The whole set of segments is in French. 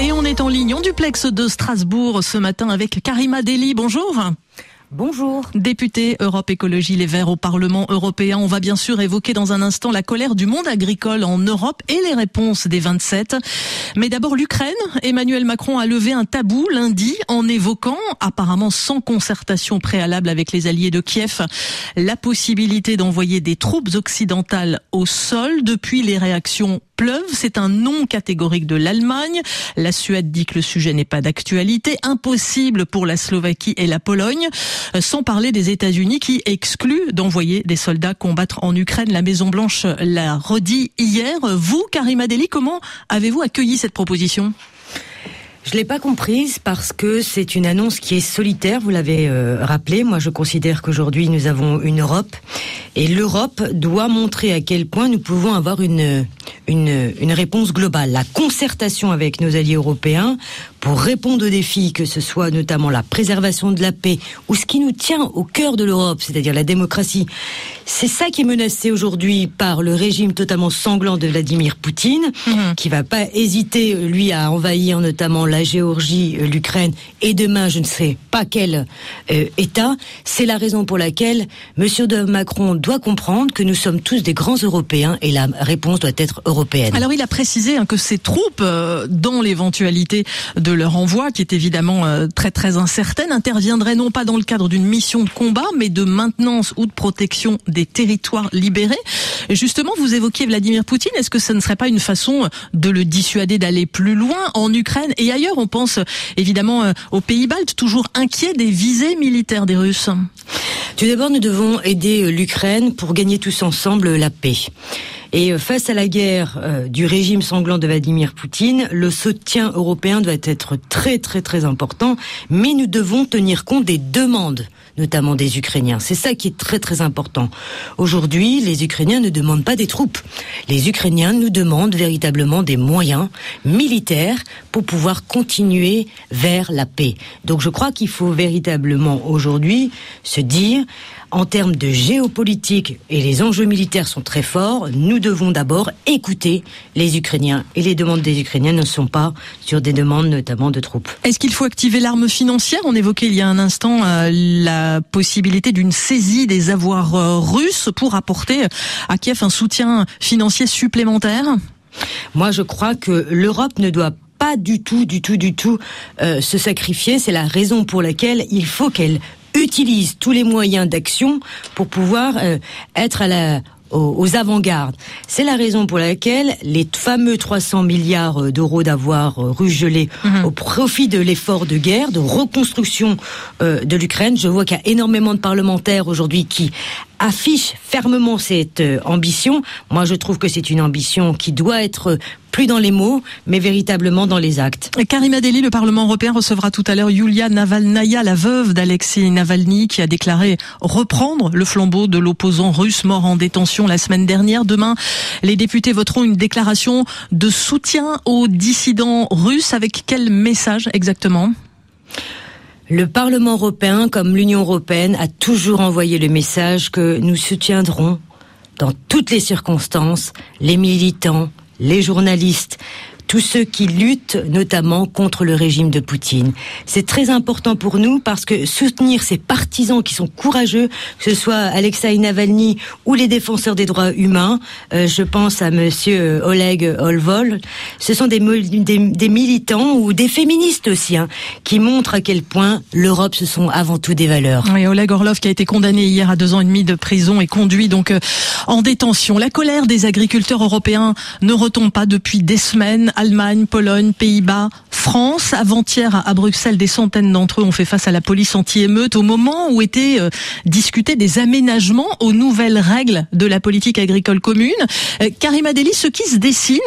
Et on est en ligne en duplex de Strasbourg ce matin avec Karima Deli. Bonjour. Bonjour. Député Europe Écologie Les Verts au Parlement européen, on va bien sûr évoquer dans un instant la colère du monde agricole en Europe et les réponses des 27. Mais d'abord l'Ukraine. Emmanuel Macron a levé un tabou lundi en évoquant, apparemment sans concertation préalable avec les alliés de Kiev, la possibilité d'envoyer des troupes occidentales au sol depuis les réactions pleuve. C'est un non catégorique de l'Allemagne. La Suède dit que le sujet n'est pas d'actualité. Impossible pour la Slovaquie et la Pologne. Euh, sans parler des États-Unis qui excluent d'envoyer des soldats combattre en Ukraine. La Maison Blanche l'a redit hier. Vous, Karim Adeli, comment avez-vous accueilli cette proposition? Je l'ai pas comprise parce que c'est une annonce qui est solitaire, vous l'avez euh, rappelé. Moi, je considère qu'aujourd'hui, nous avons une Europe et l'Europe doit montrer à quel point nous pouvons avoir une, une réponse globale. La concertation avec nos alliés européens pour répondre aux défis, que ce soit notamment la préservation de la paix ou ce qui nous tient au cœur de l'Europe, c'est-à-dire la démocratie. C'est ça qui est menacé aujourd'hui par le régime totalement sanglant de Vladimir Poutine, mhm. qui va pas hésiter, lui, à envahir notamment la Géorgie, euh, l'Ukraine, et demain, je ne sais pas quel euh, État. C'est la raison pour laquelle Monsieur de Macron doit comprendre que nous sommes tous des grands Européens et la réponse doit être européenne. Alors il a précisé hein, que ces troupes, euh, dans l'éventualité de de leur envoi, qui est évidemment euh, très très incertaine, interviendrait non pas dans le cadre d'une mission de combat, mais de maintenance ou de protection des territoires libérés. Justement, vous évoquiez Vladimir Poutine. Est-ce que ce ne serait pas une façon de le dissuader d'aller plus loin en Ukraine et ailleurs? On pense évidemment euh, aux pays baltes, toujours inquiets des visées militaires des Russes. Tout d'abord, nous devons aider euh, l'Ukraine pour gagner tous ensemble la paix. Et euh, face à la guerre euh, du régime sanglant de Vladimir Poutine, le soutien européen doit être très très très important, mais nous devons tenir compte des demandes notamment des Ukrainiens. C'est ça qui est très très important. Aujourd'hui, les Ukrainiens ne demandent pas des troupes. Les Ukrainiens nous demandent véritablement des moyens militaires pour pouvoir continuer vers la paix. Donc je crois qu'il faut véritablement aujourd'hui se dire en termes de géopolitique, et les enjeux militaires sont très forts, nous devons d'abord écouter les Ukrainiens. Et les demandes des Ukrainiens ne sont pas sur des demandes notamment de troupes. Est-ce qu'il faut activer l'arme financière? On évoquait il y a un instant euh, la possibilité d'une saisie des avoirs euh, russes pour apporter à Kiev un soutien financier supplémentaire Moi, je crois que l'Europe ne doit pas du tout, du tout, du tout euh, se sacrifier. C'est la raison pour laquelle il faut qu'elle utilise tous les moyens d'action pour pouvoir euh, être à la aux, avant-gardes. C'est la raison pour laquelle les fameux 300 milliards euh, d'euros d'avoir euh, russes gelés mhm. au profit de l'effort de guerre, de reconstruction de l'Ukraine, je vois qu'il y a énormément de parlementaires aujourd'hui qui affichent fermement cette ambition. Moi, je trouve que c'est une ambition qui doit être plus dans les mots, mais véritablement dans les actes. Karima Deli, le Parlement européen recevra tout à l'heure Yulia Navalnaya, la veuve d'Alexei Navalny, qui a déclaré reprendre le flambeau de l'opposant russe mort en détention la semaine dernière. Demain, les députés voteront une déclaration de soutien aux dissidents russes. Avec quel message exactement? Le Parlement européen, comme l'Union européenne, a toujours envoyé le message que nous soutiendrons, dans toutes les circonstances, les militants, les journalistes, tous ceux qui luttent notamment contre le régime de Poutine. C'est très important pour nous parce que soutenir ces partisans qui sont courageux, que ce soit Alexei Navalny ou les défenseurs des droits humains, euh, je pense à monsieur Oleg Olvol, ce sont des, des, militants ou des féministes aussi hein, qui montrent à quel point l'Europe ce sont avant tout des valeurs. Oui, Oleg Orlov qui a été condamné hier à deux ans et demi de prison et conduit donc euh, en détention. La colère des agriculteurs européens ne retombe pas depuis des semaines Allemagne, Pologne, Pays-Bas, France. Avant-hier, à Bruxelles, des centaines d'entre eux ont fait face à la police anti-émeute au moment où étaient euh, discutés des aménagements aux nouvelles règles de la politique agricole commune. Euh, Karim Adeli, ce qui se dessine,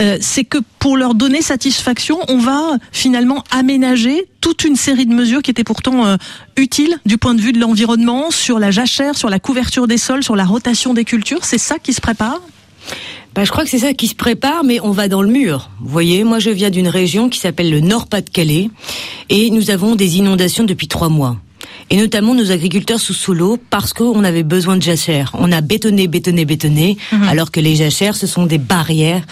euh, c'est que pour leur donner satisfaction, on va finalement aménager toute une série de mesures qui étaient pourtant utiles du point de vue de l'environnement, sur la jachère, sur la couverture des sols, sur la rotation des cultures. C'est ça qui se prépare? Bah, je crois que c'est ça qui se prépare, mais on va dans le mur. Vous voyez, moi je viens d'une région qui s'appelle le Nord-Pas-de-Calais, et nous avons des inondations depuis trois mois. et notamment nos agriculteurs sous sous l'eau parce qu'on avait besoin de jachères. On a bétonné, bétonné, bétonné, Mhm. alors que les jachères, ce sont des barrières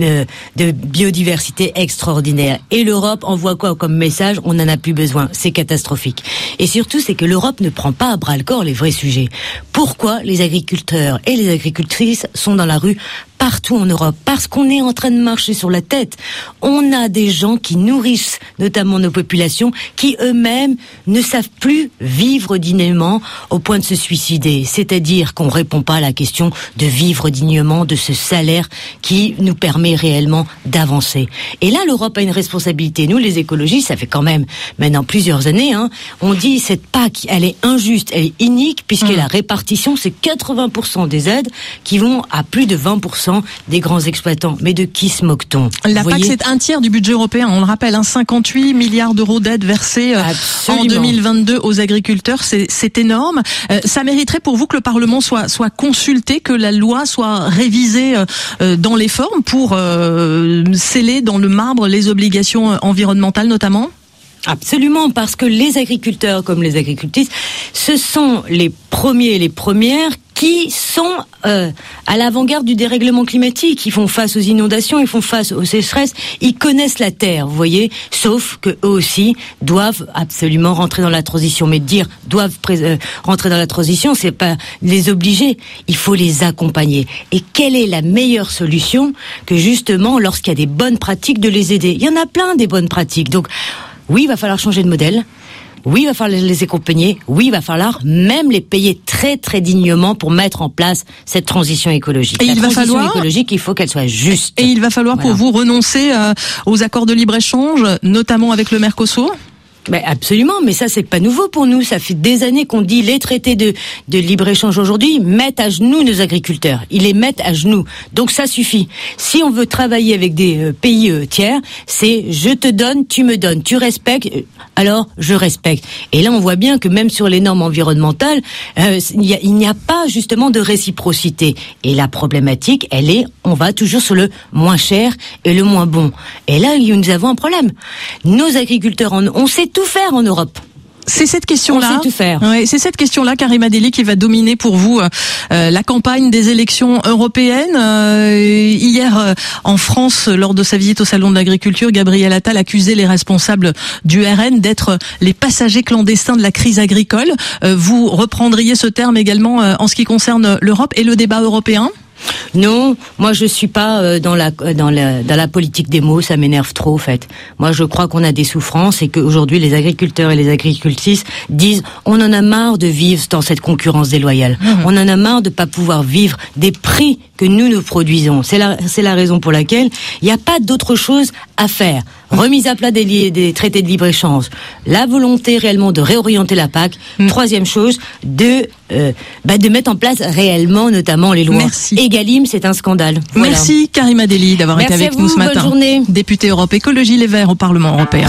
euh, de biodiversité extraordinaires. Et l'Europe envoie quoi comme message? On n'en a plus besoin. C'est catastrophique. Et surtout, c'est que l'Europe ne prend pas à bras le corps les vrais sujets. Pourquoi les agriculteurs et les agricultrices sont dans la rue partout en Europe parce qu'on est en train de marcher sur la tête. On a des gens qui nourrissent notamment nos populations qui eux-mêmes ne savent plus vivre dignement au point de se suicider. C'est-à-dire qu'on répond pas à la question de vivre dignement de ce salaire qui nous permet réellement d'avancer. Et là, l'Europe a une responsabilité. Nous, les écologistes, ça fait quand même maintenant plusieurs années, hein, on dit cette PAC, elle est injuste, elle est inique puisque la répartition, c'est 80% des aides qui vont à plus de 20% des grands exploitants. Mais de qui se moque-t-on? La PAC, c'est un tiers du budget européen. On le rappelle, hein, 58 milliards d'euros d'aides versées euh, en Absolument. 2022 aux agriculteurs. C'est énorme. Euh, ça mériterait pour vous que le Parlement soit, soit consulté, que la loi soit révisée euh, euh, dans les formes pour euh, sceller dans le marbre les obligations environnementales notamment? Absolument, parce que les agriculteurs comme les agricultrices, ce sont les premiers et les premières qui sont euh, à l'avant-garde du dérèglement climatique. Ils font face aux inondations, ils font face aux sécheresses, ils connaissent la terre, vous voyez. Sauf que eux aussi doivent absolument rentrer dans la transition. Mais dire doivent euh, rentrer dans la transition, c'est pas les obliger. Il faut les accompagner. Et quelle est la meilleure solution que justement, lorsqu'il y a des bonnes pratiques, de les aider? Il y en a plein des bonnes pratiques. Donc oui, il va falloir changer de modèle. Oui, il va falloir les accompagner. Oui, il va falloir même les payer très très dignement pour mettre en place cette transition écologique. Et La il va falloir- écologique, il faut qu'elle soit juste. Et il va falloir pour vous renoncer euh, aux accords de libre-échange, notamment avec le Mercosur? Ben absolument, mais ça c'est pas nouveau pour nous. Ça fait des années qu'on dit les traités de, de libre échange aujourd'hui mettent à genoux nos agriculteurs. Ils les mettent à genoux. Donc ça suffit. Si on veut travailler avec des euh, pays euh, tiers, c'est je te donne, tu me donnes, tu respectes, euh, alors je respecte. Et là on voit bien que même sur les normes environnementales, il n'y a pas justement de réciprocité. Et la problématique, elle est, on va toujours sur le moins cher et le moins bon. Et là, nous avons un problème. Nos agriculteurs, en- on sait tout faire en Europe. C'est cette question-là. Ouais, c'est cette question-là, Karima Deli, qui va dominer pour vous euh, euh, la campagne des élections européennes. Euh, hier, euh, en France, lors de sa visite au salon de l'agriculture, Gabriel Attal accusait les responsables du RN d'être les passagers clandestins de la crise agricole. Euh, vous reprendriez ce terme également euh, en ce qui concerne l'Europe et le débat européen? Non, moi je suis pas euh, dans la dans la dans la politique des mots, ça m'énerve trop en fait. Moi je crois qu'on a des souffrances et qu'aujourd'hui les agriculteurs et les agricultrices disent on en a marre de vivre dans cette concurrence déloyale. On en a marre de pas pouvoir vivre des prix que nous nous produisons. C'est la c'est la raison pour laquelle il n'y a pas d'autre chose à faire. Remise à plat des, des traités de libre-échange, la volonté réellement de réorienter la PAC. Troisième chose, de euh, bah, de mettre en place réellement notamment les lois. Merci. Egalim, c'est un scandale. Voilà. Merci Karima Deli d'avoir été avec nous ce bonne matin. journée. Députée Europe Écologie Les Verts au Parlement européen.